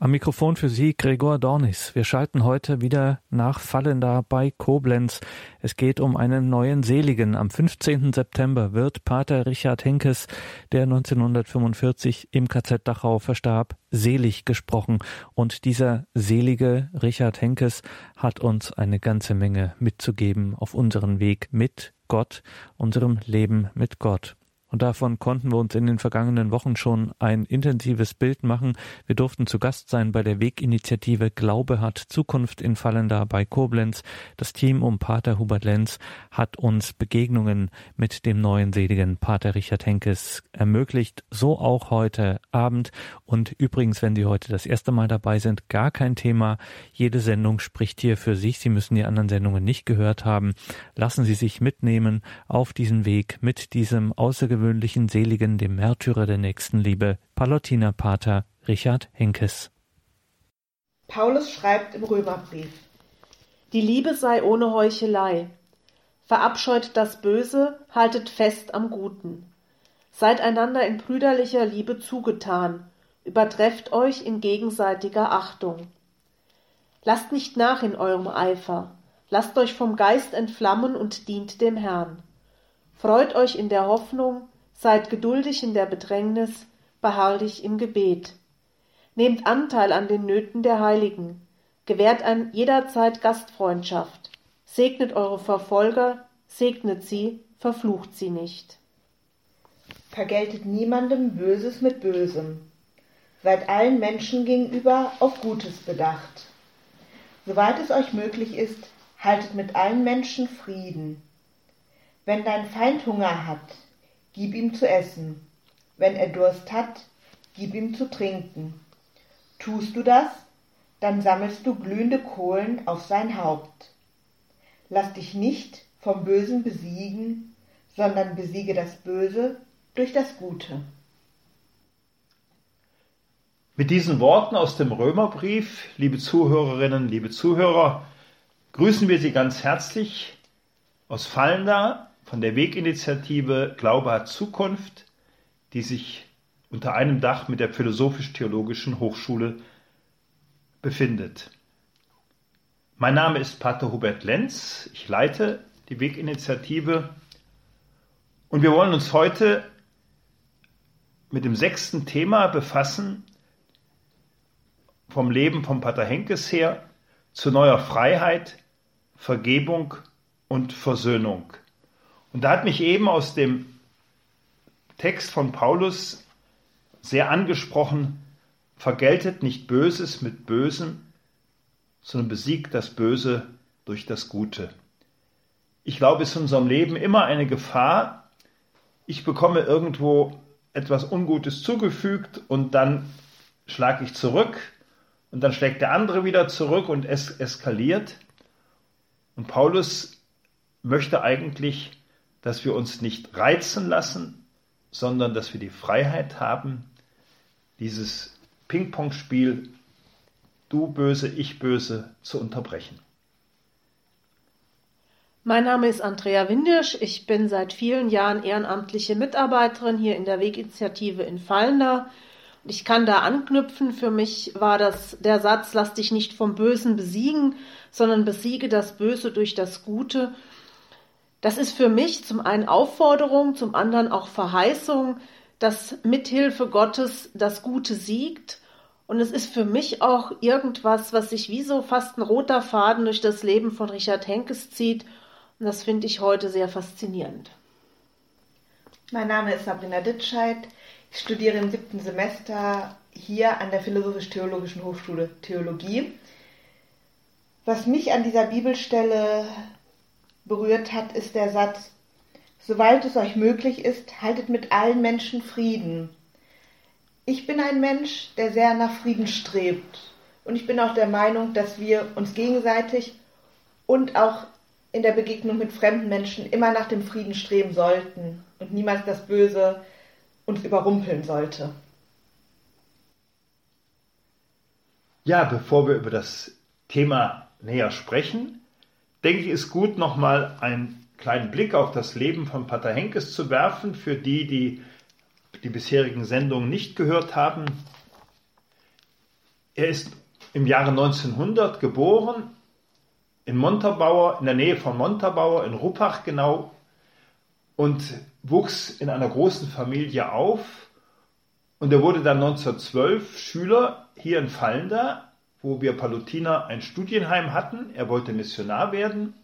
Am Mikrofon für Sie Gregor Dornis. Wir schalten heute wieder nach Fallenda bei Koblenz. Es geht um einen neuen Seligen. Am 15. September wird Pater Richard Henkes, der 1945 im KZ Dachau verstarb, selig gesprochen. Und dieser selige Richard Henkes hat uns eine ganze Menge mitzugeben auf unseren Weg mit Gott, unserem Leben mit Gott. Und davon konnten wir uns in den vergangenen Wochen schon ein intensives Bild machen. Wir durften zu Gast sein bei der Weginitiative Glaube hat Zukunft in Fallenda bei Koblenz. Das Team um Pater Hubert Lenz hat uns Begegnungen mit dem neuen seligen Pater Richard Henkes ermöglicht. So auch heute Abend. Und übrigens, wenn Sie heute das erste Mal dabei sind, gar kein Thema. Jede Sendung spricht hier für sich. Sie müssen die anderen Sendungen nicht gehört haben. Lassen Sie sich mitnehmen auf diesen Weg mit diesem außergewöhnlichen außergewöhnlichen Seligen, dem Märtyrer der Nächstenliebe, Palutinerpater Richard Henkes. Paulus schreibt im Römerbrief: Die Liebe sei ohne Heuchelei. Verabscheut das Böse, haltet fest am Guten. Seid einander in brüderlicher Liebe zugetan, übertrefft euch in gegenseitiger Achtung. Lasst nicht nach in eurem Eifer, lasst euch vom Geist entflammen und dient dem Herrn. Freut euch in der Hoffnung, seid geduldig in der Bedrängnis, beharrlich im Gebet. Nehmt Anteil an den Nöten der Heiligen, gewährt an jederzeit Gastfreundschaft, segnet eure Verfolger, segnet sie, verflucht sie nicht. Vergeltet niemandem Böses mit Bösem. Seid allen Menschen gegenüber auf Gutes bedacht. Soweit es euch möglich ist, haltet mit allen Menschen Frieden. Wenn dein Feind Hunger hat, gib ihm zu essen. Wenn er Durst hat, gib ihm zu trinken. Tust du das, dann sammelst du glühende Kohlen auf sein Haupt. Lass dich nicht vom Bösen besiegen, sondern besiege das Böse durch das Gute. Mit diesen Worten aus dem Römerbrief, liebe Zuhörerinnen, liebe Zuhörer, grüßen wir Sie ganz herzlich aus Fallender von der Weginitiative Glaube hat Zukunft, die sich unter einem Dach mit der Philosophisch-Theologischen Hochschule befindet. Mein Name ist Pater Hubert Lenz, ich leite die Weginitiative und wir wollen uns heute mit dem sechsten Thema befassen, vom Leben von Pater Henkes her zu neuer Freiheit, Vergebung und Versöhnung. Und da hat mich eben aus dem Text von Paulus sehr angesprochen, vergeltet nicht Böses mit Bösem, sondern besiegt das Böse durch das Gute. Ich glaube, es ist in unserem Leben immer eine Gefahr. Ich bekomme irgendwo etwas Ungutes zugefügt und dann schlage ich zurück und dann schlägt der andere wieder zurück und es eskaliert. Und Paulus möchte eigentlich dass wir uns nicht reizen lassen, sondern dass wir die Freiheit haben, dieses Ping-Pong-Spiel du böse, ich böse zu unterbrechen. Mein Name ist Andrea Windisch. Ich bin seit vielen Jahren ehrenamtliche Mitarbeiterin hier in der Weginitiative in Fallender. Und ich kann da anknüpfen. Für mich war das der Satz, lass dich nicht vom Bösen besiegen, sondern besiege das Böse durch das Gute. Das ist für mich zum einen Aufforderung, zum anderen auch Verheißung, dass mithilfe Gottes das Gute siegt. Und es ist für mich auch irgendwas, was sich wie so fast ein roter Faden durch das Leben von Richard Henkes zieht. Und das finde ich heute sehr faszinierend. Mein Name ist Sabrina Ditscheid. Ich studiere im siebten Semester hier an der Philosophisch-Theologischen Hochschule Theologie. Was mich an dieser Bibelstelle berührt hat, ist der Satz, soweit es euch möglich ist, haltet mit allen Menschen Frieden. Ich bin ein Mensch, der sehr nach Frieden strebt. Und ich bin auch der Meinung, dass wir uns gegenseitig und auch in der Begegnung mit fremden Menschen immer nach dem Frieden streben sollten und niemals das Böse uns überrumpeln sollte. Ja, bevor wir über das Thema näher sprechen, denke ich, ist gut, nochmal einen kleinen Blick auf das Leben von Pater Henkes zu werfen, für die, die die bisherigen Sendungen nicht gehört haben. er ist im Jahre 1900 geboren in Montabaur, in der Nähe von Montabaur, in Ruppach genau, und wuchs in einer großen Familie auf. Und er wurde dann 1912 Schüler hier in Fallenda, wo wir Palutiner ein Studienheim hatten. Er wollte Missionar werden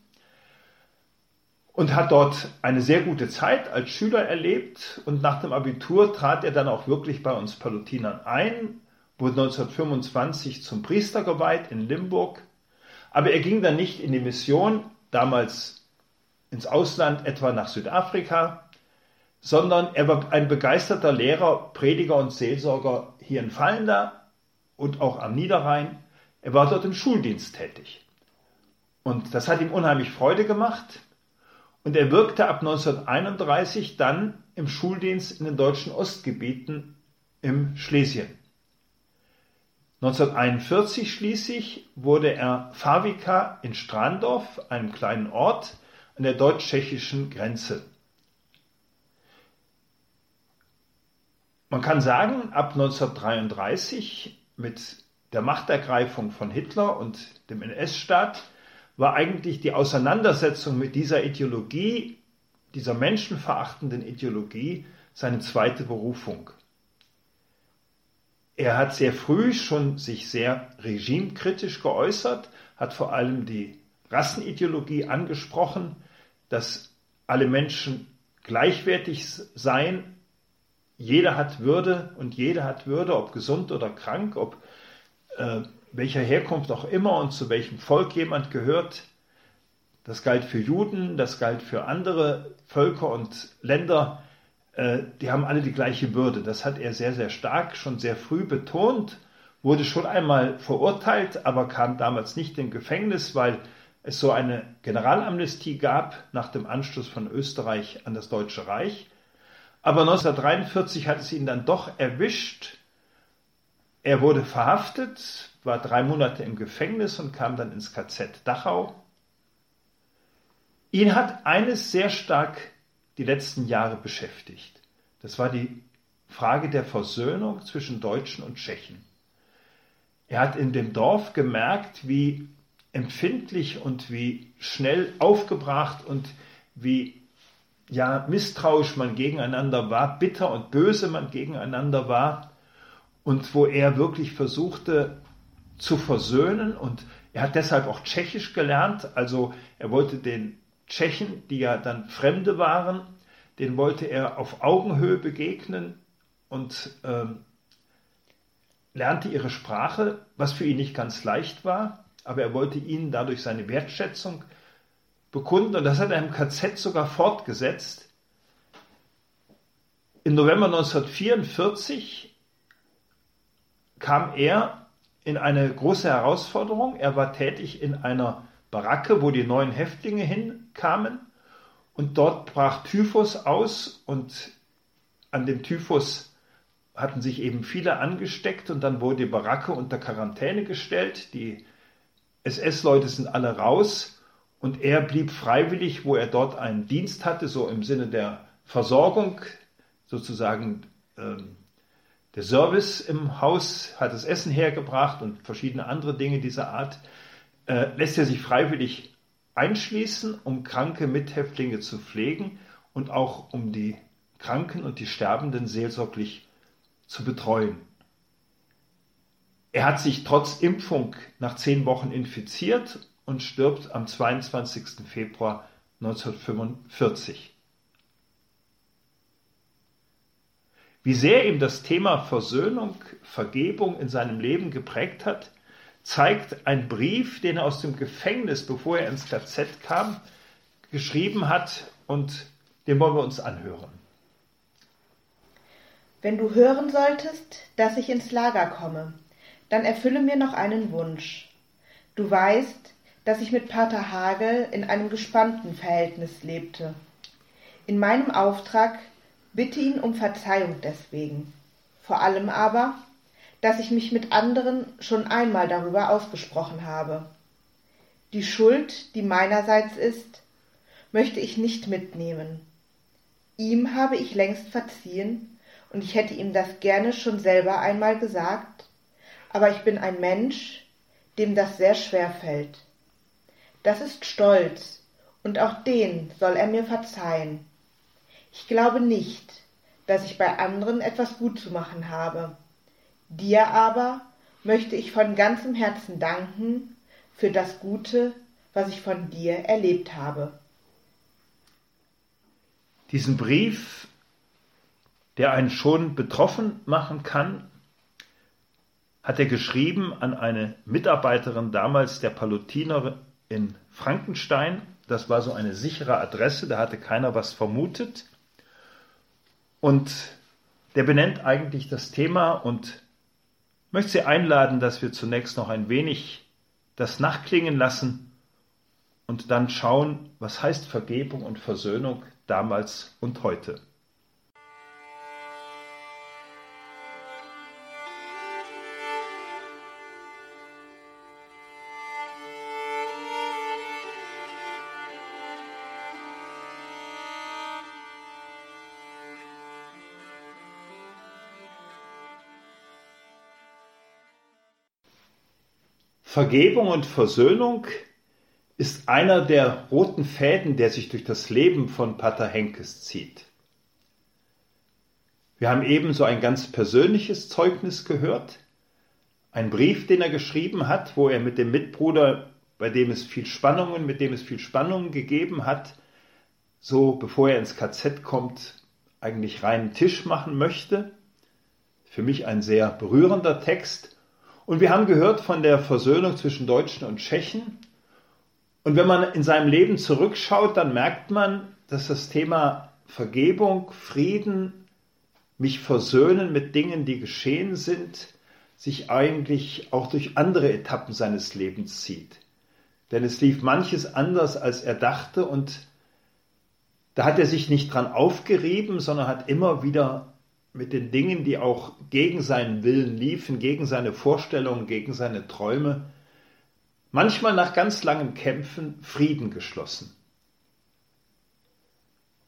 und hat dort eine sehr gute Zeit als Schüler erlebt. Und nach dem Abitur trat er dann auch wirklich bei uns Palutinern ein, wurde 1925 zum Priester geweiht in Limburg aber er ging dann nicht in die Mission, damals ins Ausland, etwa nach Südafrika, sondern er war ein begeisterter Lehrer, Prediger und Seelsorger hier in Fallender und auch am Niederrhein. Er war dort im Schuldienst tätig. Und das hat ihm unheimlich Freude gemacht. Und er wirkte ab 1931 dann im Schuldienst in den deutschen Ostgebieten im Schlesien. 1941 schließlich wurde er Pfarrvikar in Strandorf, einem kleinen Ort an der deutsch-tschechischen Grenze. Man kann sagen, ab 1933 mit der Machtergreifung von Hitler und dem NS-Staat war eigentlich die Auseinandersetzung mit dieser Ideologie, dieser menschenverachtenden Ideologie, seine zweite Berufung. Er hat sehr früh schon sich sehr regimekritisch geäußert, hat vor allem die Rassenideologie angesprochen, dass alle Menschen gleichwertig seien. Jeder hat Würde und jeder hat Würde, ob gesund oder krank, ob äh, welcher Herkunft auch immer und zu welchem Volk jemand gehört. Das galt für Juden, das galt für andere Völker und Länder. Äh, die haben alle die gleiche Würde. Das hat er sehr, sehr stark, schon sehr früh betont, wurde schon einmal verurteilt, aber kam damals nicht in Gefängnis, weil es so eine Generalamnestie gab nach dem Anschluss von Österreich an das Deutsche Reich. Aber 1943 hat es ihn dann doch erwischt. Er wurde verhaftet, war drei Monate im Gefängnis und kam dann ins KZ Dachau. Ihn hat eines sehr stark die letzten Jahre beschäftigt. Das war die Frage der Versöhnung zwischen Deutschen und Tschechen. Er hat in dem Dorf gemerkt, wie empfindlich und wie schnell aufgebracht und wie ja misstrauisch man gegeneinander war, bitter und böse man gegeneinander war und wo er wirklich versuchte zu versöhnen. Und er hat deshalb auch Tschechisch gelernt, also er wollte den Tschechen, die ja dann Fremde waren, den wollte er auf Augenhöhe begegnen und ähm, lernte ihre Sprache, was für ihn nicht ganz leicht war, aber er wollte ihnen dadurch seine Wertschätzung bekunden. Und das hat er im KZ sogar fortgesetzt. Im November 1944 kam er in eine große Herausforderung. Er war tätig in einer Baracke, wo die neuen Häftlinge hinkamen. Und dort brach Typhus aus und an dem Typhus hatten sich eben viele angesteckt und dann wurde die Baracke unter Quarantäne gestellt. Die SS-Leute sind alle raus und er blieb freiwillig, wo er dort einen Dienst hatte, so im Sinne der Versorgung, sozusagen ähm, der Service im Haus, hat das Essen hergebracht und verschiedene andere Dinge dieser Art äh, lässt er sich freiwillig einschließen, um kranke Mithäftlinge zu pflegen und auch um die Kranken und die Sterbenden seelsorglich zu betreuen. Er hat sich trotz Impfung nach zehn Wochen infiziert und stirbt am 22. Februar 1945. Wie sehr ihm das Thema Versöhnung, Vergebung in seinem Leben geprägt hat, zeigt ein Brief, den er aus dem Gefängnis, bevor er ins KZ kam, geschrieben hat und den wollen wir uns anhören. Wenn du hören solltest, dass ich ins Lager komme, dann erfülle mir noch einen Wunsch. Du weißt, dass ich mit Pater Hagel in einem gespannten Verhältnis lebte. In meinem Auftrag bitte ihn um Verzeihung deswegen. Vor allem aber, dass ich mich mit anderen schon einmal darüber ausgesprochen habe. Die Schuld, die meinerseits ist, möchte ich nicht mitnehmen. Ihm habe ich längst verziehen, und ich hätte ihm das gerne schon selber einmal gesagt, aber ich bin ein Mensch, dem das sehr schwer fällt. Das ist Stolz, und auch den soll er mir verzeihen. Ich glaube nicht, dass ich bei anderen etwas gut zu machen habe. Dir aber möchte ich von ganzem Herzen danken für das Gute, was ich von dir erlebt habe. Diesen Brief, der einen schon betroffen machen kann, hat er geschrieben an eine Mitarbeiterin damals der Palutiner in Frankenstein. Das war so eine sichere Adresse, da hatte keiner was vermutet. Und der benennt eigentlich das Thema und möchte Sie einladen, dass wir zunächst noch ein wenig das nachklingen lassen und dann schauen, was heißt Vergebung und Versöhnung damals und heute. Vergebung und Versöhnung ist einer der roten Fäden, der sich durch das Leben von Pater Henkes zieht. Wir haben ebenso ein ganz persönliches Zeugnis gehört, ein Brief, den er geschrieben hat, wo er mit dem Mitbruder, bei dem es viel Spannungen, mit dem es viel Spannungen gegeben hat, so bevor er ins KZ kommt, eigentlich reinen Tisch machen möchte. Für mich ein sehr berührender Text und wir haben gehört von der Versöhnung zwischen Deutschen und Tschechen. Und wenn man in seinem Leben zurückschaut, dann merkt man, dass das Thema Vergebung, Frieden, mich versöhnen mit Dingen, die geschehen sind, sich eigentlich auch durch andere Etappen seines Lebens zieht. Denn es lief manches anders, als er dachte und da hat er sich nicht dran aufgerieben, sondern hat immer wieder mit den Dingen, die auch gegen seinen Willen liefen, gegen seine Vorstellungen, gegen seine Träume, manchmal nach ganz langen Kämpfen Frieden geschlossen.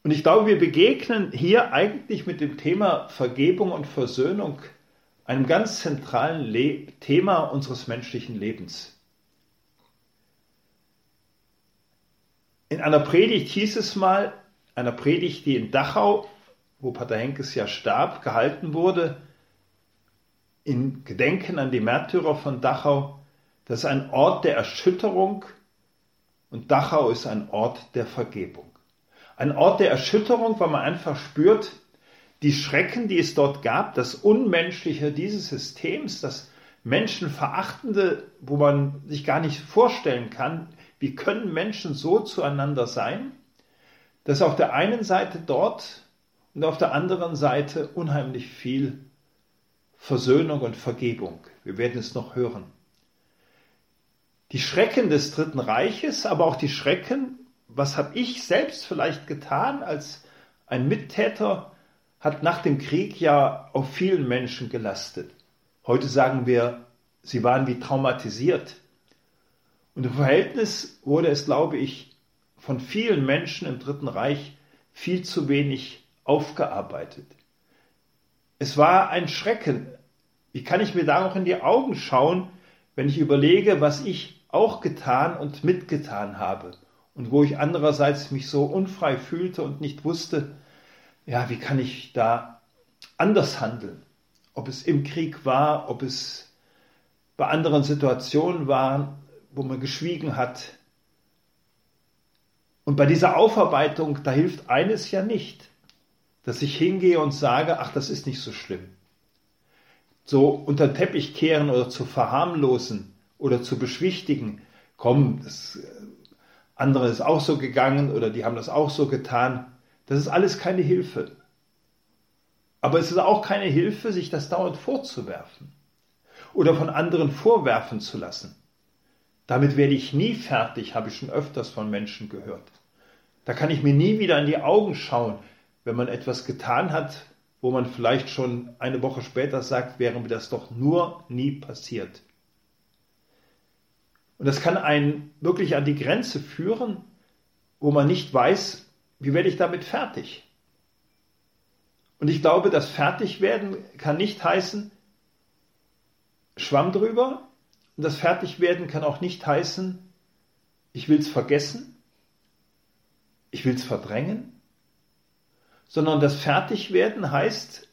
Und ich glaube, wir begegnen hier eigentlich mit dem Thema Vergebung und Versöhnung einem ganz zentralen Le Thema unseres menschlichen Lebens. In einer Predigt hieß es mal, einer Predigt, die in Dachau wo Pater Henkes ja starb, gehalten wurde, in Gedenken an die Märtyrer von Dachau. Das ist ein Ort der Erschütterung und Dachau ist ein Ort der Vergebung. Ein Ort der Erschütterung, weil man einfach spürt, die Schrecken, die es dort gab, das Unmenschliche dieses Systems, das Menschenverachtende, wo man sich gar nicht vorstellen kann, wie können Menschen so zueinander sein, dass auf der einen Seite dort und auf der anderen Seite unheimlich viel Versöhnung und Vergebung. Wir werden es noch hören. Die Schrecken des Dritten Reiches, aber auch die Schrecken, was habe ich selbst vielleicht getan als ein Mittäter, hat nach dem Krieg ja auf vielen Menschen gelastet. Heute sagen wir, sie waren wie traumatisiert. Und im Verhältnis wurde es, glaube ich, von vielen Menschen im Dritten Reich viel zu wenig aufgearbeitet. Es war ein Schrecken. Wie kann ich mir da noch in die Augen schauen, wenn ich überlege, was ich auch getan und mitgetan habe und wo ich andererseits mich so unfrei fühlte und nicht wusste, ja, wie kann ich da anders handeln? Ob es im Krieg war, ob es bei anderen Situationen war, wo man geschwiegen hat. Und bei dieser Aufarbeitung, da hilft eines ja nicht dass ich hingehe und sage, ach, das ist nicht so schlimm. So unter den Teppich kehren oder zu verharmlosen oder zu beschwichtigen, komm, das äh, andere ist auch so gegangen oder die haben das auch so getan, das ist alles keine Hilfe. Aber es ist auch keine Hilfe, sich das dauernd vorzuwerfen oder von anderen vorwerfen zu lassen. Damit werde ich nie fertig, habe ich schon öfters von Menschen gehört. Da kann ich mir nie wieder in die Augen schauen, wenn man etwas getan hat, wo man vielleicht schon eine Woche später sagt, wäre mir das doch nur nie passiert. Und das kann einen wirklich an die Grenze führen, wo man nicht weiß, wie werde ich damit fertig. Und ich glaube, das Fertigwerden kann nicht heißen, Schwamm drüber. Und das Fertigwerden kann auch nicht heißen, ich will es vergessen, ich will es verdrängen, sondern das Fertigwerden heißt,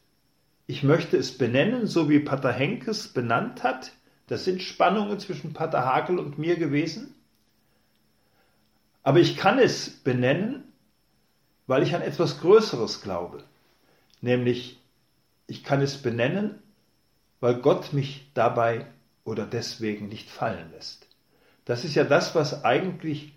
ich möchte es benennen, so wie Pater Henkes benannt hat. Das sind Spannungen zwischen Pater Hagel und mir gewesen. Aber ich kann es benennen, weil ich an etwas Größeres glaube. Nämlich, ich kann es benennen, weil Gott mich dabei oder deswegen nicht fallen lässt. Das ist ja das, was eigentlich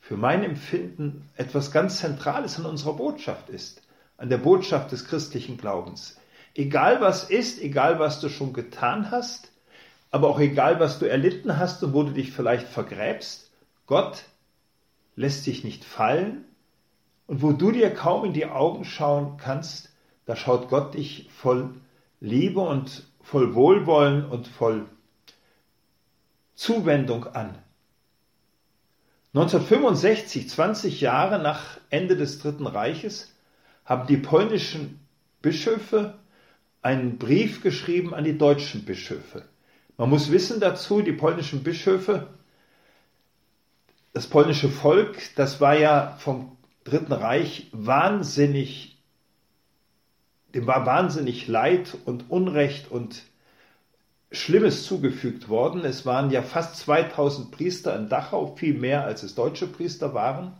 für mein Empfinden etwas ganz Zentrales an unserer Botschaft ist, an der Botschaft des christlichen Glaubens. Egal was ist, egal was du schon getan hast, aber auch egal was du erlitten hast und wo du dich vielleicht vergräbst, Gott lässt dich nicht fallen und wo du dir kaum in die Augen schauen kannst, da schaut Gott dich voll Liebe und voll Wohlwollen und voll Zuwendung an. 1965, 20 Jahre nach Ende des Dritten Reiches, haben die polnischen Bischöfe einen Brief geschrieben an die deutschen Bischöfe. Man muss wissen dazu, die polnischen Bischöfe, das polnische Volk, das war ja vom Dritten Reich wahnsinnig, dem war wahnsinnig Leid und Unrecht und Schlimmes zugefügt worden. Es waren ja fast 2000 Priester in Dachau, viel mehr als es deutsche Priester waren.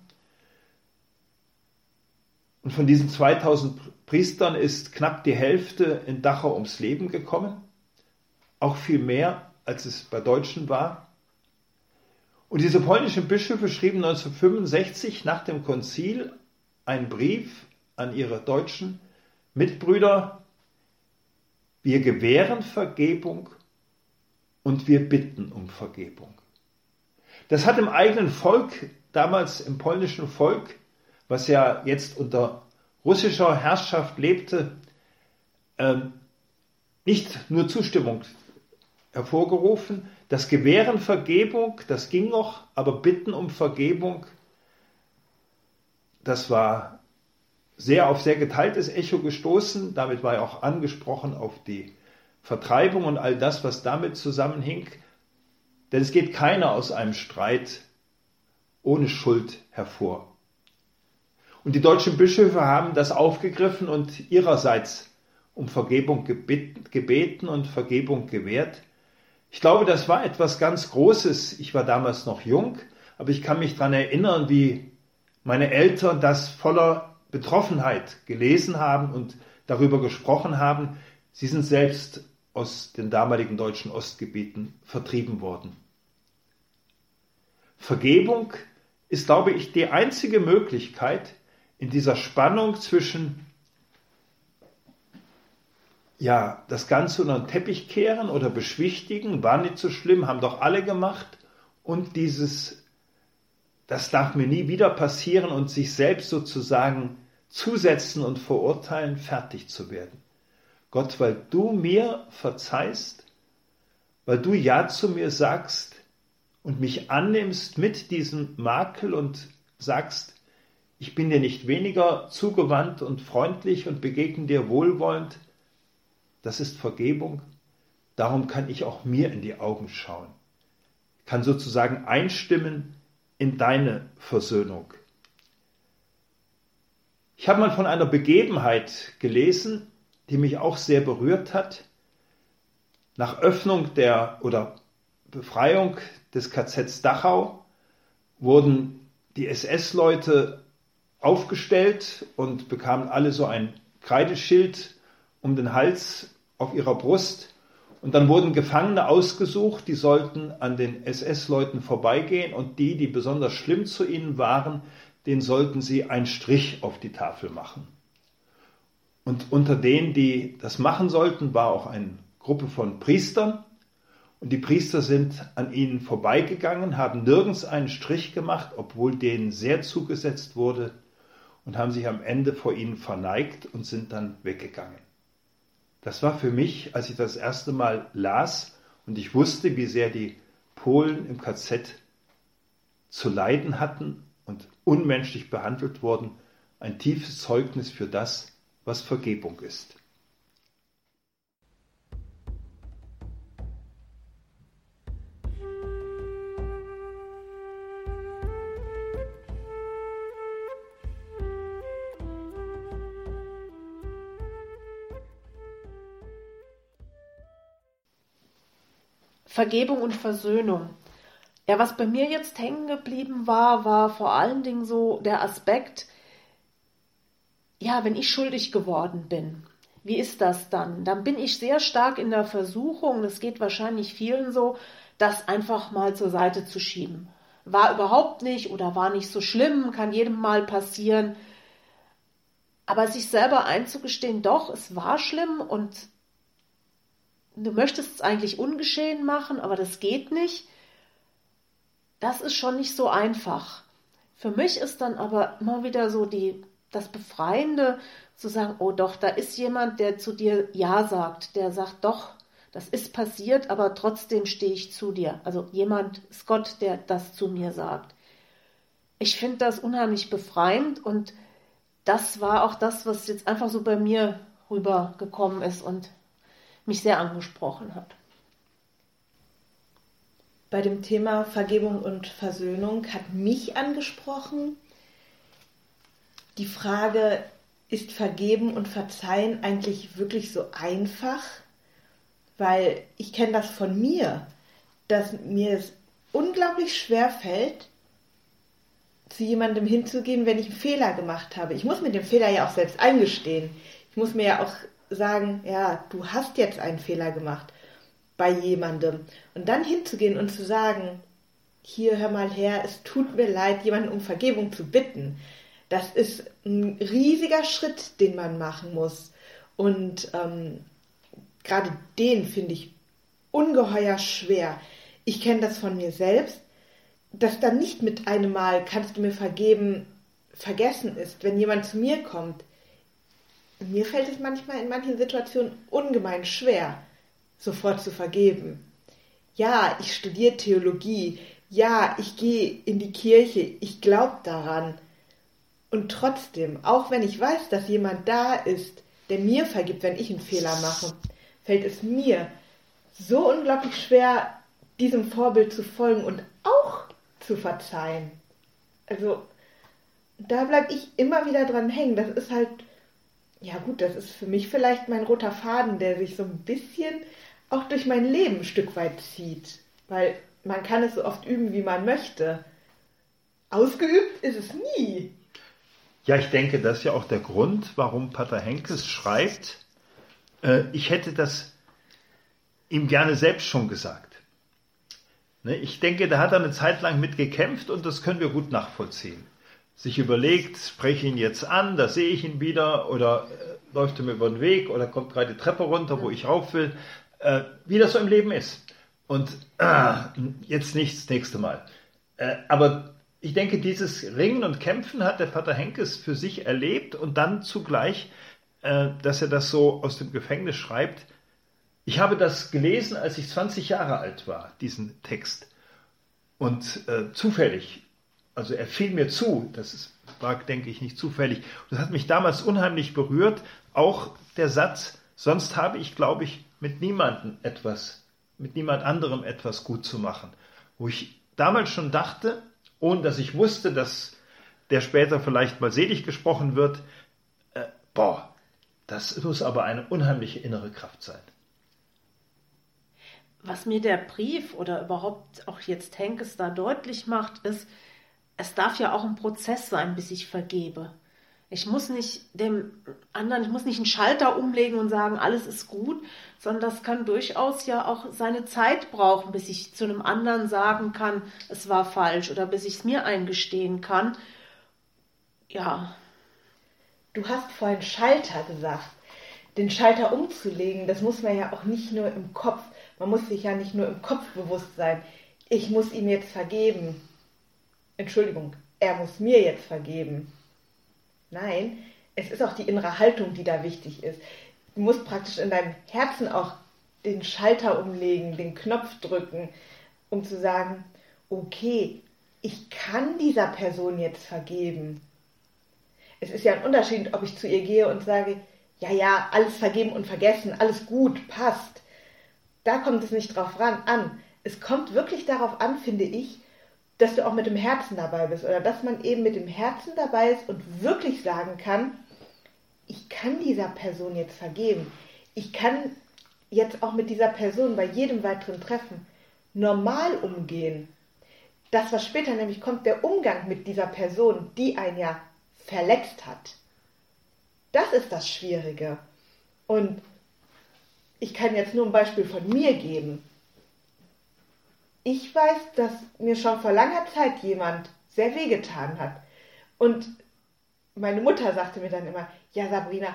Und von diesen 2000 Priestern ist knapp die Hälfte in Dachau ums Leben gekommen. Auch viel mehr, als es bei Deutschen war. Und diese polnischen Bischöfe schrieben 1965 nach dem Konzil einen Brief an ihre deutschen Mitbrüder. Wir gewähren Vergebung und wir bitten um Vergebung. Das hat im eigenen Volk, damals im polnischen Volk, was ja jetzt unter russischer Herrschaft lebte, ähm, nicht nur Zustimmung hervorgerufen. Das Gewähren Vergebung, das ging noch, aber Bitten um Vergebung, das war sehr auf sehr geteiltes Echo gestoßen. Damit war er auch angesprochen auf die Vertreibung und all das, was damit zusammenhing. Denn es geht keiner aus einem Streit ohne Schuld hervor. Und die deutschen Bischöfe haben das aufgegriffen und ihrerseits um Vergebung gebeten und Vergebung gewährt. Ich glaube, das war etwas ganz Großes. Ich war damals noch jung, aber ich kann mich daran erinnern, wie meine Eltern das voller Betroffenheit gelesen haben und darüber gesprochen haben. Sie sind selbst aus den damaligen deutschen Ostgebieten vertrieben worden. Vergebung ist, glaube ich, die einzige Möglichkeit in dieser Spannung zwischen ja, das Ganze unter den Teppich kehren oder beschwichtigen, war nicht so schlimm, haben doch alle gemacht und dieses, das darf mir nie wieder passieren und sich selbst sozusagen zusetzen und verurteilen, fertig zu werden. Gott, weil du mir verzeihst, weil du Ja zu mir sagst und mich annimmst mit diesem Makel und sagst, ich bin dir nicht weniger zugewandt und freundlich und begegne dir wohlwollend, das ist Vergebung. Darum kann ich auch mir in die Augen schauen, kann sozusagen einstimmen in deine Versöhnung. Ich habe mal von einer Begebenheit gelesen, die mich auch sehr berührt hat. Nach Öffnung der oder Befreiung des KZs Dachau wurden die SS-Leute aufgestellt und bekamen alle so ein Kreideschild um den Hals auf ihrer Brust. Und dann wurden Gefangene ausgesucht, die sollten an den SS-Leuten vorbeigehen und die, die besonders schlimm zu ihnen waren, den sollten sie einen Strich auf die Tafel machen. Und unter denen, die das machen sollten, war auch eine Gruppe von Priestern. Und die Priester sind an ihnen vorbeigegangen, haben nirgends einen Strich gemacht, obwohl denen sehr zugesetzt wurde, und haben sich am Ende vor ihnen verneigt und sind dann weggegangen. Das war für mich, als ich das erste Mal las und ich wusste, wie sehr die Polen im KZ zu leiden hatten und unmenschlich behandelt wurden, ein tiefes Zeugnis für das, was Vergebung ist. Vergebung und Versöhnung. Ja, was bei mir jetzt hängen geblieben war, war vor allen Dingen so der Aspekt, ja, wenn ich schuldig geworden bin, wie ist das dann? Dann bin ich sehr stark in der Versuchung, das geht wahrscheinlich vielen so, das einfach mal zur Seite zu schieben. War überhaupt nicht oder war nicht so schlimm, kann jedem mal passieren. Aber sich selber einzugestehen, doch, es war schlimm und du möchtest es eigentlich ungeschehen machen, aber das geht nicht, das ist schon nicht so einfach. Für mich ist dann aber immer wieder so die, das Befreiende zu sagen, oh doch, da ist jemand, der zu dir Ja sagt, der sagt, doch, das ist passiert, aber trotzdem stehe ich zu dir. Also jemand ist Gott, der das zu mir sagt. Ich finde das unheimlich befreiend und das war auch das, was jetzt einfach so bei mir rübergekommen ist und mich sehr angesprochen hat. Bei dem Thema Vergebung und Versöhnung hat mich angesprochen die Frage, ist Vergeben und Verzeihen eigentlich wirklich so einfach? Weil ich kenne das von mir, dass mir es unglaublich schwer fällt, zu jemandem hinzugehen, wenn ich einen Fehler gemacht habe. Ich muss mir den Fehler ja auch selbst eingestehen. Ich muss mir ja auch sagen, ja, du hast jetzt einen Fehler gemacht bei jemandem. Und dann hinzugehen und zu sagen, hier hör mal her, es tut mir leid, jemanden um Vergebung zu bitten. Das ist ein riesiger Schritt, den man machen muss. Und ähm, gerade den finde ich ungeheuer schwer. Ich kenne das von mir selbst, dass dann nicht mit einem Mal kannst du mir vergeben vergessen ist, wenn jemand zu mir kommt. Mir fällt es manchmal in manchen Situationen ungemein schwer, sofort zu vergeben. Ja, ich studiere Theologie. Ja, ich gehe in die Kirche. Ich glaube daran. Und trotzdem, auch wenn ich weiß, dass jemand da ist, der mir vergibt, wenn ich einen Fehler mache, fällt es mir so unglaublich schwer, diesem Vorbild zu folgen und auch zu verzeihen. Also, da bleibe ich immer wieder dran hängen. Das ist halt, ja gut, das ist für mich vielleicht mein roter Faden, der sich so ein bisschen auch durch mein Leben ein Stück weit zieht. Weil man kann es so oft üben, wie man möchte. Ausgeübt ist es nie. Ja, ich denke, das ist ja auch der Grund, warum Pater Henkes schreibt, äh, ich hätte das ihm gerne selbst schon gesagt. Ne, ich denke, da hat er eine Zeit lang mit gekämpft und das können wir gut nachvollziehen. Sich überlegt, spreche ich ihn jetzt an, da sehe ich ihn wieder oder äh, läuft er mir über den Weg oder kommt gerade die Treppe runter, wo ich rauf will, äh, wie das so im Leben ist. Und äh, jetzt nicht das nächste Mal. Äh, aber ich denke, dieses Ringen und Kämpfen hat der Pater Henkes für sich erlebt und dann zugleich, äh, dass er das so aus dem Gefängnis schreibt. Ich habe das gelesen, als ich 20 Jahre alt war, diesen Text. Und äh, zufällig, also er fiel mir zu, das ist, war, denke ich, nicht zufällig. Das hat mich damals unheimlich berührt. Auch der Satz, sonst habe ich, glaube ich, mit niemandem etwas, mit niemand anderem etwas gut zu machen. Wo ich damals schon dachte, ohne dass ich wusste, dass der später vielleicht mal selig gesprochen wird. Äh, boah, das muss aber eine unheimliche innere Kraft sein. Was mir der Brief oder überhaupt auch jetzt Henkes da deutlich macht, ist, es darf ja auch ein Prozess sein, bis ich vergebe. Ich muss nicht dem anderen, ich muss nicht einen Schalter umlegen und sagen, alles ist gut, sondern das kann durchaus ja auch seine Zeit brauchen, bis ich zu einem anderen sagen kann, es war falsch oder bis ich es mir eingestehen kann. Ja. Du hast vorhin Schalter gesagt. Den Schalter umzulegen, das muss man ja auch nicht nur im Kopf, man muss sich ja nicht nur im Kopf bewusst sein, ich muss ihm jetzt vergeben. Entschuldigung, er muss mir jetzt vergeben. Nein, es ist auch die innere Haltung, die da wichtig ist. Du musst praktisch in deinem Herzen auch den Schalter umlegen, den Knopf drücken, um zu sagen, okay, ich kann dieser Person jetzt vergeben. Es ist ja ein Unterschied, ob ich zu ihr gehe und sage, ja, ja, alles vergeben und vergessen, alles gut, passt. Da kommt es nicht drauf ran, an. Es kommt wirklich darauf an, finde ich, dass du auch mit dem Herzen dabei bist oder dass man eben mit dem Herzen dabei ist und wirklich sagen kann, ich kann dieser Person jetzt vergeben. Ich kann jetzt auch mit dieser Person bei jedem weiteren Treffen normal umgehen. Das, was später nämlich kommt, der Umgang mit dieser Person, die einen ja verletzt hat. Das ist das Schwierige. Und ich kann jetzt nur ein Beispiel von mir geben. Ich weiß, dass mir schon vor langer Zeit jemand sehr wehgetan hat. Und meine Mutter sagte mir dann immer, ja Sabrina,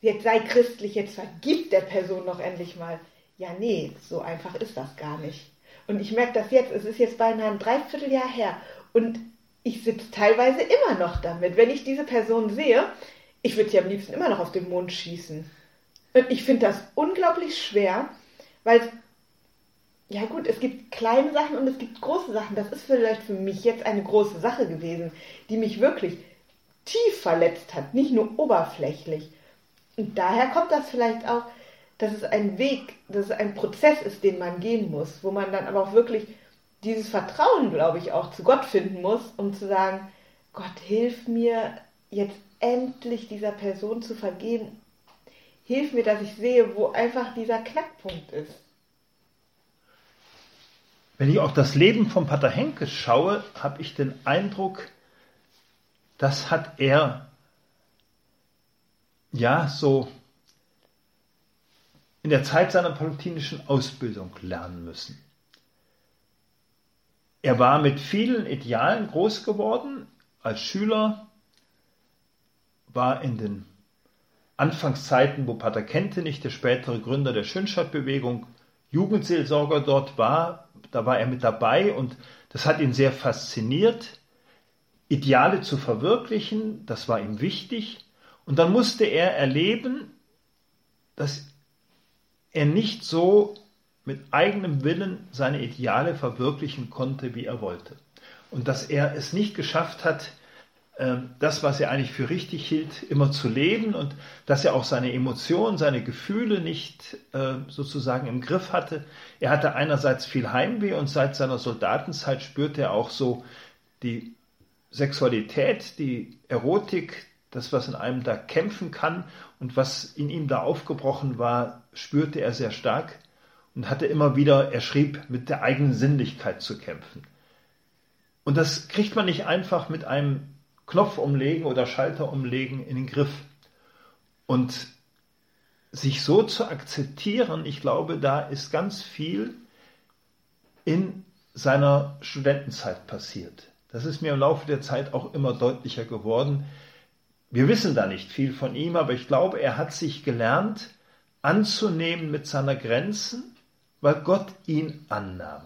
jetzt sei christlich, jetzt vergib der Person noch endlich mal. Ja, nee, so einfach ist das gar nicht. Und ich merke das jetzt, es ist jetzt beinahe ein Dreivierteljahr her und ich sitze teilweise immer noch damit. Wenn ich diese Person sehe, ich würde sie am liebsten immer noch auf den Mond schießen. Und ich finde das unglaublich schwer, weil ja gut, es gibt kleine Sachen und es gibt große Sachen. Das ist vielleicht für mich jetzt eine große Sache gewesen, die mich wirklich tief verletzt hat, nicht nur oberflächlich. Und daher kommt das vielleicht auch, dass es ein Weg, dass es ein Prozess ist, den man gehen muss, wo man dann aber auch wirklich dieses Vertrauen, glaube ich, auch zu Gott finden muss, um zu sagen, Gott, hilf mir jetzt endlich dieser Person zu vergeben. Hilf mir, dass ich sehe, wo einfach dieser Knackpunkt ist. Wenn ich auf das Leben von Pater Henke schaue, habe ich den Eindruck, das hat er ja so in der Zeit seiner palutinischen Ausbildung lernen müssen. Er war mit vielen Idealen groß geworden. Als Schüler war in den Anfangszeiten, wo Pater Kentenich, der spätere Gründer der Schönstadtbewegung, Jugendseelsorger dort war, da war er mit dabei und das hat ihn sehr fasziniert. Ideale zu verwirklichen, das war ihm wichtig. Und dann musste er erleben, dass er nicht so mit eigenem Willen seine Ideale verwirklichen konnte, wie er wollte. Und dass er es nicht geschafft hat, das, was er eigentlich für richtig hielt, immer zu leben und dass er auch seine Emotionen, seine Gefühle nicht äh, sozusagen im Griff hatte. Er hatte einerseits viel Heimweh und seit seiner Soldatenzeit spürte er auch so die Sexualität, die Erotik, das, was in einem da kämpfen kann und was in ihm da aufgebrochen war, spürte er sehr stark und hatte immer wieder, er schrieb, mit der eigenen Sinnlichkeit zu kämpfen. Und das kriegt man nicht einfach mit einem Knopf umlegen oder Schalter umlegen in den Griff. Und sich so zu akzeptieren, ich glaube, da ist ganz viel in seiner Studentenzeit passiert. Das ist mir im Laufe der Zeit auch immer deutlicher geworden, wir wissen da nicht viel von ihm, aber ich glaube, er hat sich gelernt anzunehmen mit seiner Grenzen, weil Gott ihn annahm.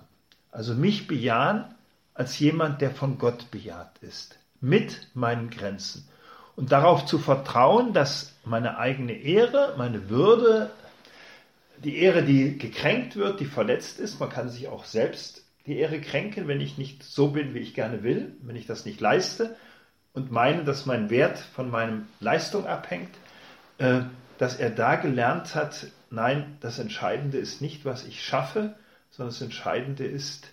Also mich bejahen als jemand, der von Gott bejaht ist, mit meinen Grenzen. Und darauf zu vertrauen, dass meine eigene Ehre, meine Würde, die Ehre, die gekränkt wird, die verletzt ist, man kann sich auch selbst die Ehre kränken, wenn ich nicht so bin, wie ich gerne will, wenn ich das nicht leiste, und meine, dass mein Wert von meiner Leistung abhängt, äh, dass er da gelernt hat, nein, das Entscheidende ist nicht, was ich schaffe, sondern das Entscheidende ist,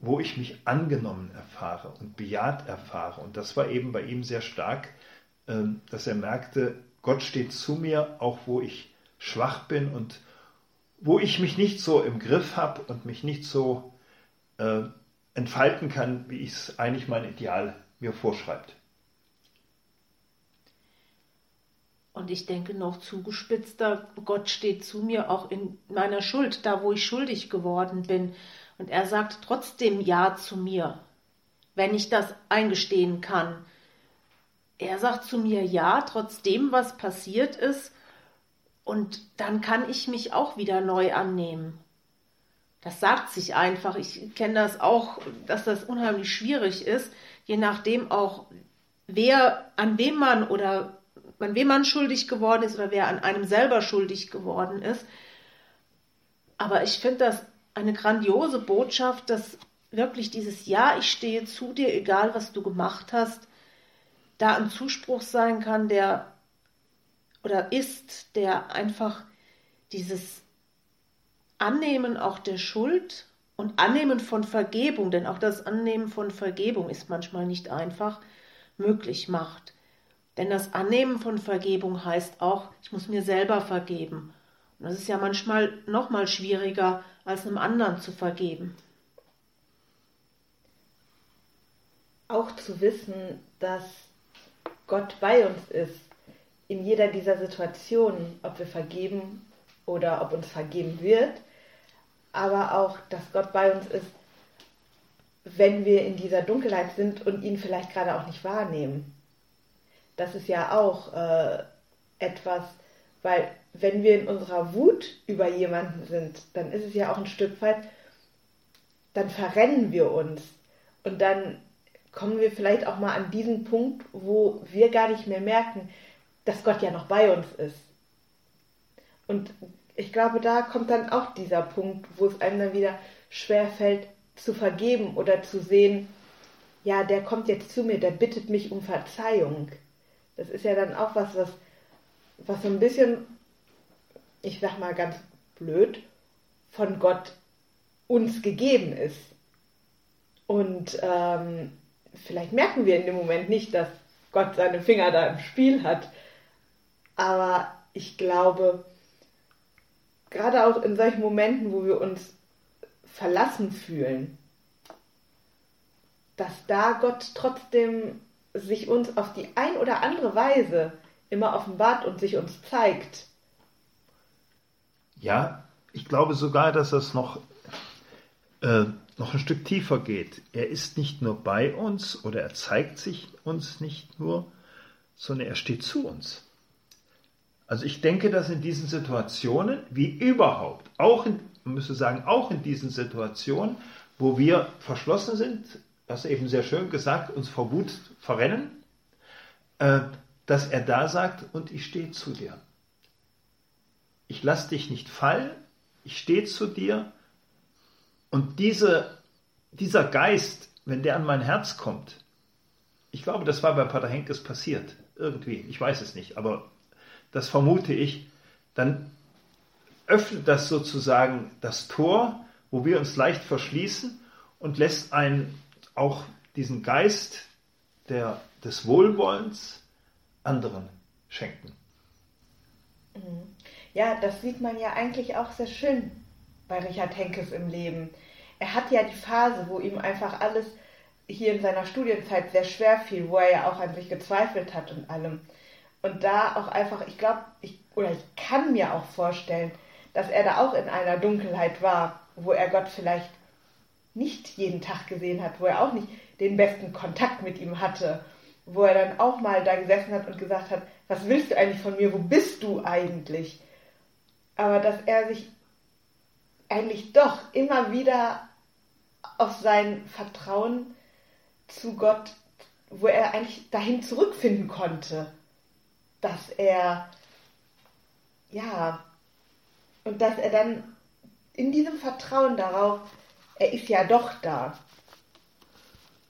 wo ich mich angenommen erfahre und bejaht erfahre. Und das war eben bei ihm sehr stark, ähm, dass er merkte, Gott steht zu mir, auch wo ich schwach bin und wo ich mich nicht so im Griff habe und mich nicht so äh, entfalten kann, wie es eigentlich mein Ideal mir vorschreibt. Und ich denke noch zugespitzter, Gott steht zu mir auch in meiner Schuld, da wo ich schuldig geworden bin. Und er sagt trotzdem Ja zu mir, wenn ich das eingestehen kann. Er sagt zu mir Ja, trotzdem, was passiert ist. Und dann kann ich mich auch wieder neu annehmen. Das sagt sich einfach. Ich kenne das auch, dass das unheimlich schwierig ist, je nachdem auch, wer, an wem man oder an wem man schuldig geworden ist oder wer an einem selber schuldig geworden ist. Aber ich finde das eine grandiose Botschaft, dass wirklich dieses Ja, ich stehe zu dir, egal was du gemacht hast, da ein Zuspruch sein kann, der oder ist, der einfach dieses Annehmen auch der Schuld und Annehmen von Vergebung, denn auch das Annehmen von Vergebung ist manchmal nicht einfach, möglich macht. Denn das Annehmen von Vergebung heißt auch, ich muss mir selber vergeben. Das ist ja manchmal noch mal schwieriger, als einem anderen zu vergeben. Auch zu wissen, dass Gott bei uns ist, in jeder dieser Situationen, ob wir vergeben oder ob uns vergeben wird, aber auch, dass Gott bei uns ist, wenn wir in dieser Dunkelheit sind und ihn vielleicht gerade auch nicht wahrnehmen. Das ist ja auch äh, etwas, weil wenn wir in unserer Wut über jemanden sind, dann ist es ja auch ein Stück weit, dann verrennen wir uns und dann kommen wir vielleicht auch mal an diesen Punkt, wo wir gar nicht mehr merken, dass Gott ja noch bei uns ist. Und ich glaube, da kommt dann auch dieser Punkt, wo es einem dann wieder schwer fällt, zu vergeben oder zu sehen, ja, der kommt jetzt zu mir, der bittet mich um Verzeihung. Das ist ja dann auch was, was, was so ein bisschen, ich sag mal ganz blöd, von Gott uns gegeben ist. Und ähm, vielleicht merken wir in dem Moment nicht, dass Gott seine Finger da im Spiel hat. Aber ich glaube, gerade auch in solchen Momenten, wo wir uns verlassen fühlen, dass da Gott trotzdem sich uns auf die ein oder andere Weise immer offenbart und sich uns zeigt. Ja, ich glaube sogar, dass das noch, äh, noch ein Stück tiefer geht. Er ist nicht nur bei uns oder er zeigt sich uns nicht nur, sondern er steht zu uns. Also ich denke, dass in diesen Situationen, wie überhaupt, auch in, man müsste sagen, auch in diesen Situationen, wo wir verschlossen sind, das eben sehr schön gesagt, uns vor Wut verrennen, äh, dass er da sagt, und ich stehe zu dir. Ich lasse dich nicht fallen, ich stehe zu dir. Und diese, dieser Geist, wenn der an mein Herz kommt, ich glaube, das war bei Pater Henkes passiert, irgendwie, ich weiß es nicht, aber das vermute ich, dann öffnet das sozusagen das Tor, wo wir uns leicht verschließen und lässt einen auch diesen Geist der, des Wohlwollens anderen schenken. Mhm. Ja, das sieht man ja eigentlich auch sehr schön bei Richard Henkes im Leben. Er hat ja die Phase, wo ihm einfach alles hier in seiner Studienzeit sehr schwer fiel, wo er ja auch an sich gezweifelt hat und allem. Und da auch einfach, ich glaube, ich, oder ich kann mir auch vorstellen, dass er da auch in einer Dunkelheit war, wo er Gott vielleicht nicht jeden Tag gesehen hat, wo er auch nicht den besten Kontakt mit ihm hatte, wo er dann auch mal da gesessen hat und gesagt hat, was willst du eigentlich von mir, wo bist du eigentlich? Aber dass er sich eigentlich doch immer wieder auf sein Vertrauen zu Gott, wo er eigentlich dahin zurückfinden konnte dass er, ja, und dass er dann in diesem Vertrauen darauf, er ist ja doch da,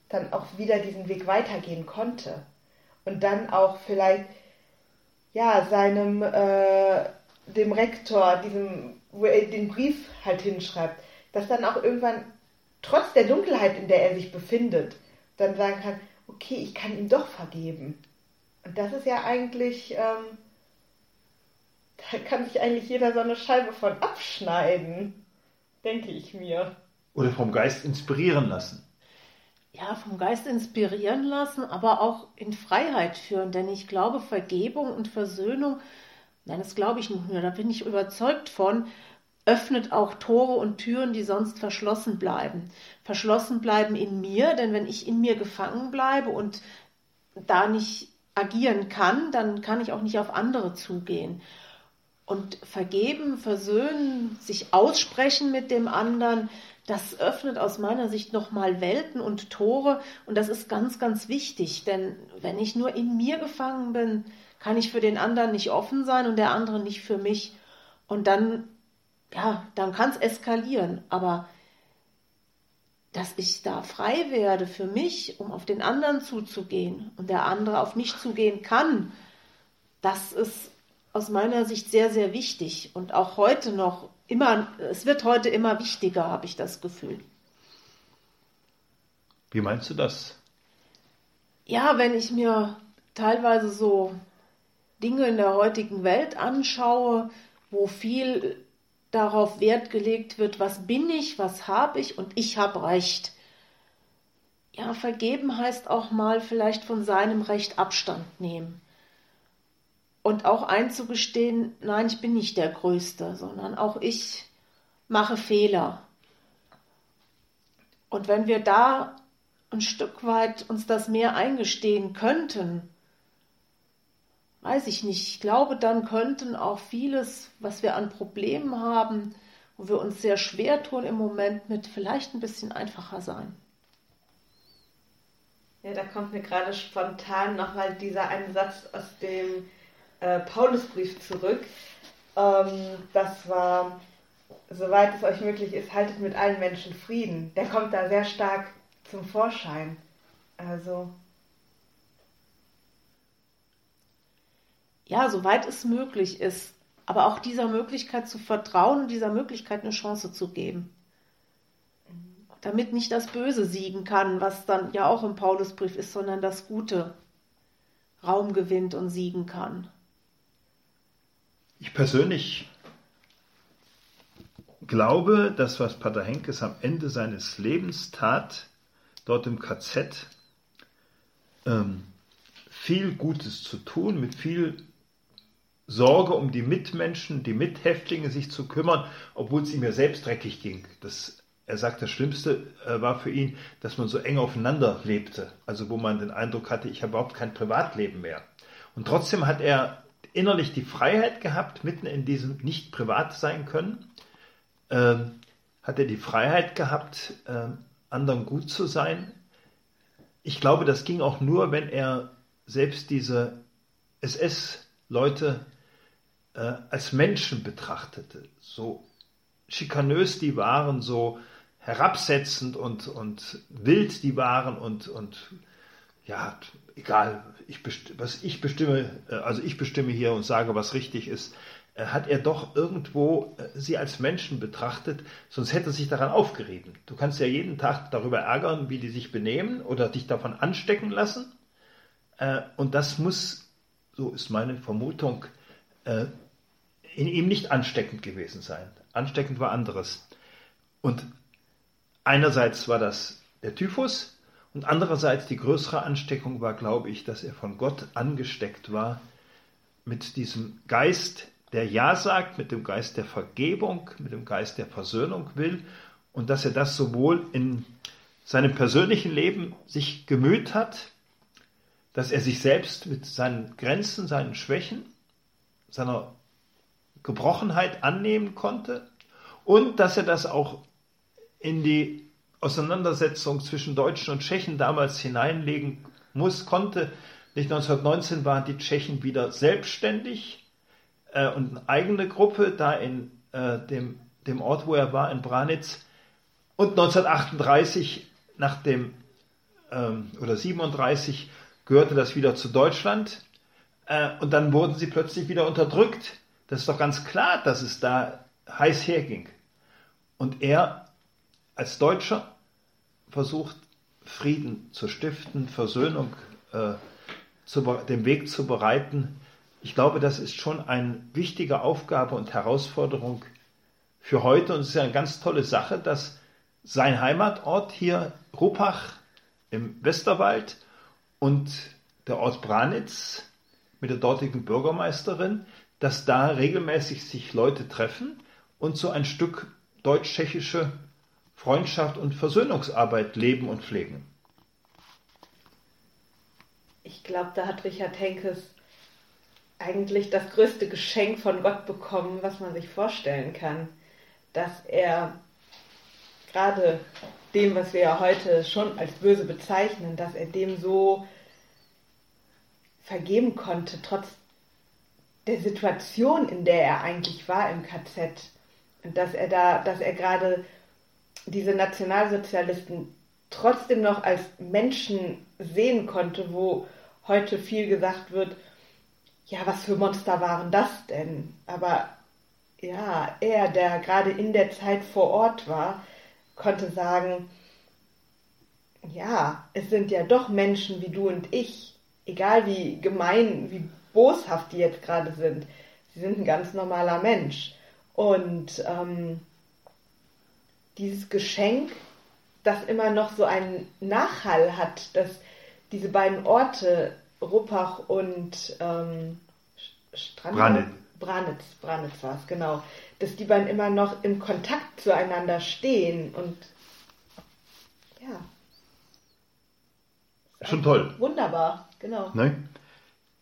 dann auch wieder diesen Weg weitergehen konnte. Und dann auch vielleicht, ja, seinem, äh, dem Rektor, diesem, wo er den Brief halt hinschreibt, dass dann auch irgendwann, trotz der Dunkelheit, in der er sich befindet, dann sagen kann, okay, ich kann ihm doch vergeben. Und das ist ja eigentlich, ähm, da kann sich eigentlich jeder so eine Scheibe von abschneiden, denke ich mir. Oder vom Geist inspirieren lassen. Ja, vom Geist inspirieren lassen, aber auch in Freiheit führen. Denn ich glaube, Vergebung und Versöhnung, nein, das glaube ich nicht nur, da bin ich überzeugt von, öffnet auch Tore und Türen, die sonst verschlossen bleiben. Verschlossen bleiben in mir, denn wenn ich in mir gefangen bleibe und da nicht agieren kann, dann kann ich auch nicht auf andere zugehen. Und vergeben, versöhnen, sich aussprechen mit dem anderen, das öffnet aus meiner Sicht nochmal Welten und Tore. Und das ist ganz, ganz wichtig. Denn wenn ich nur in mir gefangen bin, kann ich für den anderen nicht offen sein und der andere nicht für mich. Und dann, ja, dann kann es eskalieren. Aber dass ich da frei werde für mich, um auf den anderen zuzugehen und der andere auf mich zugehen kann, das ist aus meiner Sicht sehr, sehr wichtig und auch heute noch immer, es wird heute immer wichtiger, habe ich das Gefühl. Wie meinst du das? Ja, wenn ich mir teilweise so Dinge in der heutigen Welt anschaue, wo viel darauf Wert gelegt wird, was bin ich, was habe ich und ich habe Recht. Ja, vergeben heißt auch mal vielleicht von seinem Recht Abstand nehmen. Und auch einzugestehen, nein, ich bin nicht der Größte, sondern auch ich mache Fehler. Und wenn wir da ein Stück weit uns das mehr eingestehen könnten, weiß ich nicht, ich glaube, dann könnten auch vieles, was wir an Problemen haben, wo wir uns sehr schwer tun im Moment mit, vielleicht ein bisschen einfacher sein. Ja, da kommt mir gerade spontan nochmal dieser eine Satz aus dem äh, Paulusbrief zurück. Ähm, das war, soweit es euch möglich ist, haltet mit allen Menschen Frieden. Der kommt da sehr stark zum Vorschein. Also. Ja, soweit es möglich ist. Aber auch dieser Möglichkeit zu vertrauen dieser Möglichkeit eine Chance zu geben. Damit nicht das Böse siegen kann, was dann ja auch im Paulusbrief ist, sondern das Gute Raum gewinnt und siegen kann. Ich persönlich glaube, dass was Pater Henkes am Ende seines Lebens tat, dort im KZ, ähm, viel Gutes zu tun, mit viel Sorge um die Mitmenschen, die Mithäftlinge sich zu kümmern, obwohl es ihm ja selbst dreckig ging. Das, er sagt, das Schlimmste äh, war für ihn, dass man so eng aufeinander lebte, also wo man den Eindruck hatte, ich habe überhaupt kein Privatleben mehr. Und trotzdem hat er innerlich die Freiheit gehabt, mitten in diesem nicht privat sein können, äh, hat er die Freiheit gehabt, äh, anderen gut zu sein. Ich glaube, das ging auch nur, wenn er selbst diese SS-Leute äh, als Menschen betrachtete. So schikanös die waren, so herabsetzend und, und wild die waren und, und ja, egal, ich was ich bestimme, äh, also ich bestimme hier und sage, was richtig ist, äh, hat er doch irgendwo äh, sie als Menschen betrachtet, sonst hätte er sich daran aufgerieben. Du kannst ja jeden Tag darüber ärgern, wie die sich benehmen oder dich davon anstecken lassen. Und das muss, so ist meine Vermutung, in ihm nicht ansteckend gewesen sein. Ansteckend war anderes. Und einerseits war das der Typhus, und andererseits die größere Ansteckung war, glaube ich, dass er von Gott angesteckt war mit diesem Geist, der Ja sagt, mit dem Geist der Vergebung, mit dem Geist der Versöhnung will und dass er das sowohl in seinem persönlichen Leben sich gemüht hat, dass er sich selbst mit seinen Grenzen, seinen Schwächen, seiner Gebrochenheit annehmen konnte und dass er das auch in die Auseinandersetzung zwischen Deutschen und Tschechen damals hineinlegen muss, konnte. Nicht 1919 waren die Tschechen wieder selbstständig äh, und eine eigene Gruppe da in äh, dem, dem Ort, wo er war, in Branitz. Und 1938 nach dem ähm, oder 37 gehörte das wieder zu Deutschland äh, und dann wurden sie plötzlich wieder unterdrückt. Das ist doch ganz klar, dass es da heiß herging. Und er als Deutscher versucht, Frieden zu stiften, Versöhnung äh, zu, den Weg zu bereiten. Ich glaube, das ist schon eine wichtige Aufgabe und Herausforderung für heute. Und es ist ja eine ganz tolle Sache, dass sein Heimatort hier, Ruppach im Westerwald und der Ort Branitz mit der dortigen Bürgermeisterin, dass da regelmäßig sich Leute treffen und so ein Stück deutsch-tschechische Freundschaft und Versöhnungsarbeit leben und pflegen. Ich glaube, da hat Richard Henkes eigentlich das größte Geschenk von Gott bekommen, was man sich vorstellen kann. Dass er gerade dem, was wir ja heute schon als böse bezeichnen, dass er dem so vergeben konnte, trotz der Situation, in der er eigentlich war im KZ. Und dass er da, dass er gerade diese Nationalsozialisten trotzdem noch als Menschen sehen konnte, wo heute viel gesagt wird, ja, was für Monster waren das denn? Aber ja, er, der gerade in der Zeit vor Ort war, konnte sagen, ja, es sind ja doch Menschen wie du und ich, egal wie gemein, wie boshaft die jetzt gerade sind. sie sind ein ganz normaler Mensch. Und ähm, dieses Geschenk, das immer noch so einen Nachhall hat, dass diese beiden Orte, Ruppach und ähm, Strand Branitz. Branitz, Branitz war es, genau, dass die beiden immer noch im Kontakt zueinander stehen und ja. Schon toll. Wunderbar, genau. Ne?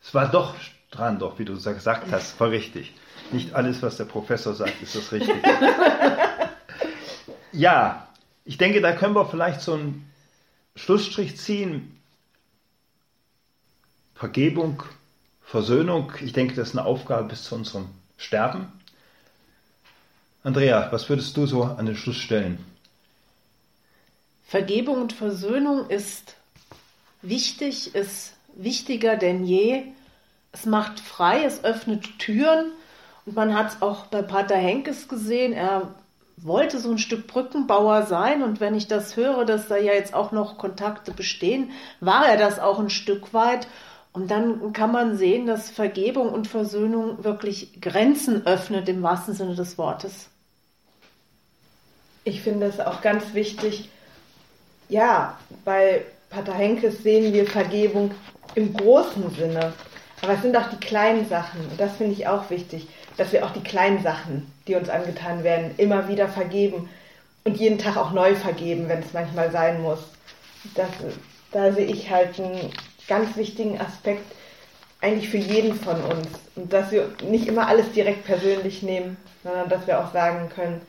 Es war doch dran, doch, wie du gesagt hast, war richtig. Nicht alles, was der Professor sagt, ist das Richtige. ja, ich denke, da können wir vielleicht so einen Schlussstrich ziehen. Vergebung, Versöhnung, ich denke, das ist eine Aufgabe bis zu unserem Sterben. Andrea, was würdest du so an den Schluss stellen? Vergebung und Versöhnung ist wichtig, ist wichtiger denn je. Es macht frei, es öffnet Türen und man hat es auch bei Pater Henkes gesehen. Er wollte so ein Stück Brückenbauer sein und wenn ich das höre, dass da ja jetzt auch noch Kontakte bestehen, war er das auch ein Stück weit. Und dann kann man sehen, dass Vergebung und Versöhnung wirklich Grenzen öffnet im wahrsten Sinne des Wortes. Ich finde es auch ganz wichtig, ja, bei Pater Henkes sehen wir Vergebung im großen Sinne. Aber es sind auch die kleinen Sachen. Und das finde ich auch wichtig, dass wir auch die kleinen Sachen, die uns angetan werden, immer wieder vergeben und jeden Tag auch neu vergeben, wenn es manchmal sein muss. Das, da sehe ich halt einen ganz wichtigen Aspekt eigentlich für jeden von uns. Und dass wir nicht immer alles direkt persönlich nehmen, sondern dass wir auch sagen können,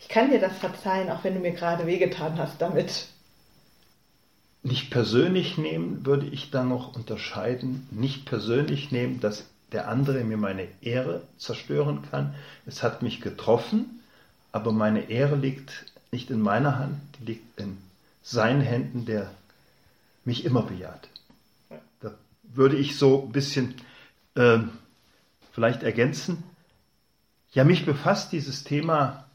ich kann dir das verzeihen, auch wenn du mir gerade wehgetan hast damit nicht persönlich nehmen, würde ich dann noch unterscheiden. Nicht persönlich nehmen, dass der andere mir meine Ehre zerstören kann. Es hat mich getroffen, aber meine Ehre liegt nicht in meiner Hand, die liegt in seinen Händen, der mich immer bejaht. Da würde ich so ein bisschen äh, vielleicht ergänzen. Ja, mich befasst dieses Thema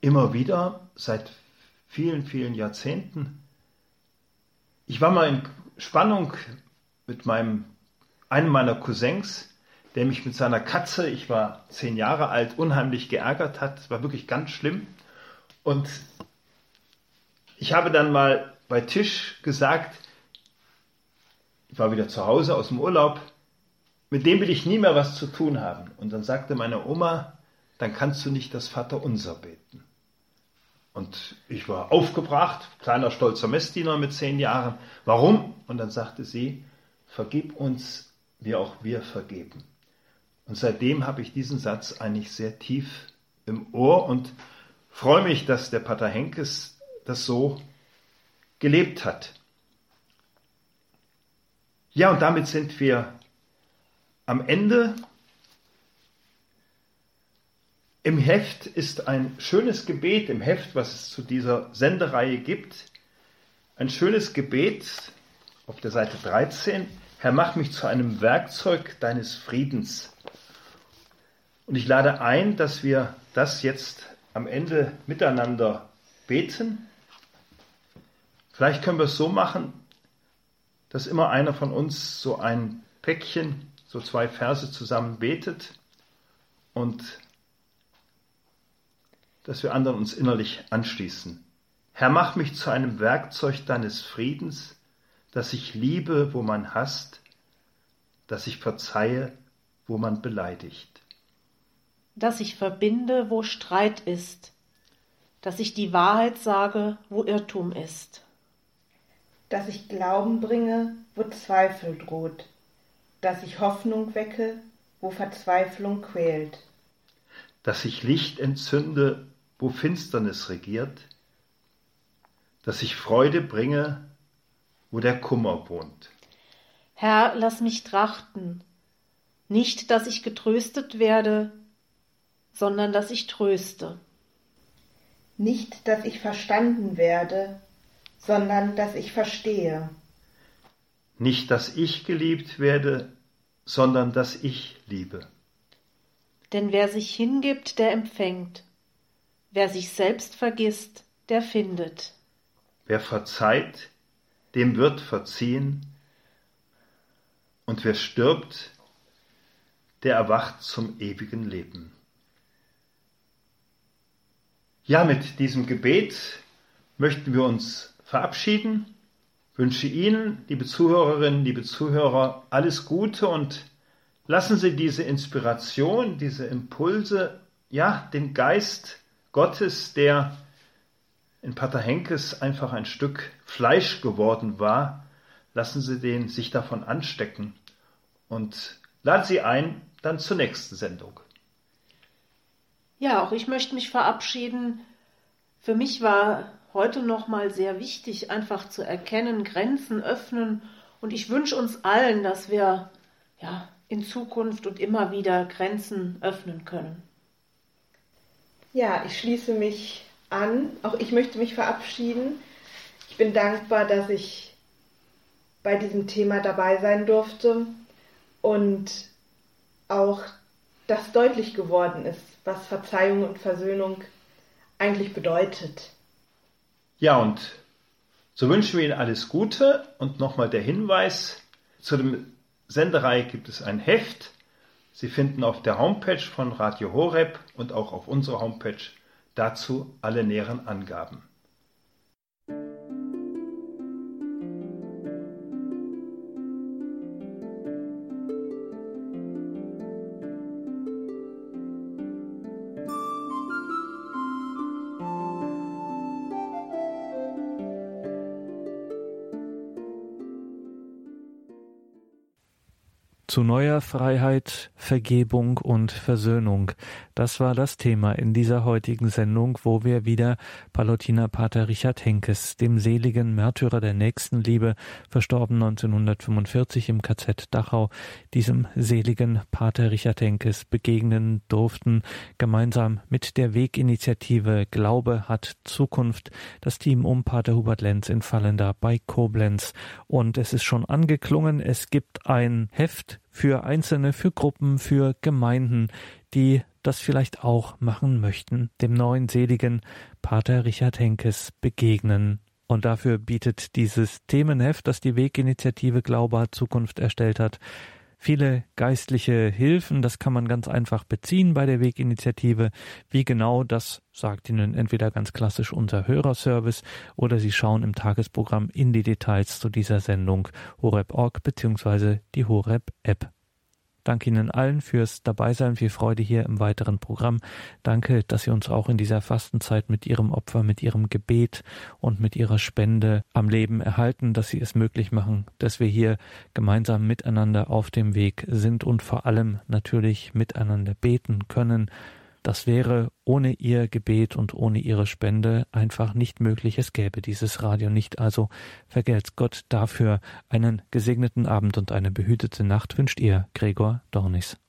immer wieder seit vielen, vielen Jahrzehnten. Ich war mal in Spannung mit meinem, einem meiner Cousins, der mich mit seiner Katze, ich war zehn Jahre alt, unheimlich geärgert hat. Es war wirklich ganz schlimm. Und ich habe dann mal bei Tisch gesagt, ich war wieder zu Hause aus dem Urlaub, mit dem will ich nie mehr was zu tun haben. Und dann sagte meine Oma, dann kannst du nicht das Vaterunser beten. Und ich war aufgebracht, kleiner stolzer Messdiener mit zehn Jahren. Warum? Und dann sagte sie, vergib uns, wie auch wir vergeben. Und seitdem habe ich diesen Satz eigentlich sehr tief im Ohr und freue mich, dass der Pater Henkes das so gelebt hat. Ja, und damit sind wir am Ende im Heft ist ein schönes Gebet, im Heft, was es zu dieser Sendereihe gibt, ein schönes Gebet auf der Seite 13. Herr, mach mich zu einem Werkzeug deines Friedens. Und ich lade ein, dass wir das jetzt am Ende miteinander beten. Vielleicht können wir es so machen, dass immer einer von uns so ein Päckchen, so zwei Verse zusammen betet und dass wir anderen uns innerlich anschließen. Herr, mach mich zu einem Werkzeug deines Friedens, dass ich liebe, wo man hasst, dass ich verzeihe, wo man beleidigt. Dass ich verbinde, wo Streit ist, dass ich die Wahrheit sage, wo Irrtum ist. Dass ich Glauben bringe, wo Zweifel droht, dass ich Hoffnung wecke, wo Verzweiflung quält. Dass ich Licht entzünde, wo Finsternis regiert, dass ich Freude bringe, wo der Kummer wohnt. Herr, lass mich trachten, nicht, dass ich getröstet werde, sondern dass ich tröste. Nicht, dass ich verstanden werde, sondern dass ich verstehe. Nicht, dass ich geliebt werde, sondern dass ich liebe. Denn wer sich hingibt, der empfängt. Wer sich selbst vergisst, der findet. Wer verzeiht, dem wird verziehen. Und wer stirbt, der erwacht zum ewigen Leben. Ja, mit diesem Gebet möchten wir uns verabschieden. Wünsche Ihnen, liebe Zuhörerinnen, liebe Zuhörer, alles Gute und lassen Sie diese Inspiration, diese Impulse, ja, den Geist Gottes, der in Pater Henkes einfach ein Stück Fleisch geworden war, lassen Sie den sich davon anstecken und laden Sie ein dann zur nächsten Sendung. Ja, auch ich möchte mich verabschieden. Für mich war heute nochmal sehr wichtig, einfach zu erkennen, Grenzen öffnen. Und ich wünsche uns allen, dass wir ja, in Zukunft und immer wieder Grenzen öffnen können. Ja, ich schließe mich an. Auch ich möchte mich verabschieden. Ich bin dankbar, dass ich bei diesem Thema dabei sein durfte und auch das deutlich geworden ist, was Verzeihung und Versöhnung eigentlich bedeutet. Ja, und so wünschen wir Ihnen alles Gute und nochmal der Hinweis, zu dem Senderei gibt es ein Heft. Sie finden auf der Homepage von Radio Horeb und auch auf unserer Homepage dazu alle näheren Angaben. Zu neuer Freiheit, Vergebung und Versöhnung. Das war das Thema in dieser heutigen Sendung, wo wir wieder Palutiner Pater Richard Henkes, dem seligen Märtyrer der Nächstenliebe, verstorben 1945 im KZ Dachau, diesem seligen Pater Richard Henkes begegnen durften, gemeinsam mit der Weginitiative Glaube hat Zukunft, das Team um Pater Hubert Lenz in Fallender bei Koblenz. Und es ist schon angeklungen, es gibt ein Heft für Einzelne, für Gruppen, für Gemeinden, die das vielleicht auch machen möchten, dem neuen seligen Pater Richard Henkes begegnen. Und dafür bietet dieses Themenheft, das die Weginitiative Glaube hat Zukunft erstellt hat, viele geistliche Hilfen. Das kann man ganz einfach beziehen bei der Weginitiative. Wie genau, das sagt Ihnen entweder ganz klassisch unser Hörerservice oder Sie schauen im Tagesprogramm in die Details zu dieser Sendung horeb.org bzw. die Horeb-App. Danke Ihnen allen fürs Dabeisein, viel Freude hier im weiteren Programm. Danke, dass Sie uns auch in dieser Fastenzeit mit Ihrem Opfer, mit Ihrem Gebet und mit Ihrer Spende am Leben erhalten, dass Sie es möglich machen, dass wir hier gemeinsam miteinander auf dem Weg sind und vor allem natürlich miteinander beten können. Das wäre ohne Ihr Gebet und ohne Ihre Spende einfach nicht möglich. Es gäbe dieses Radio nicht. Also vergelt's Gott dafür. Einen gesegneten Abend und eine behütete Nacht wünscht Ihr Gregor Dornis.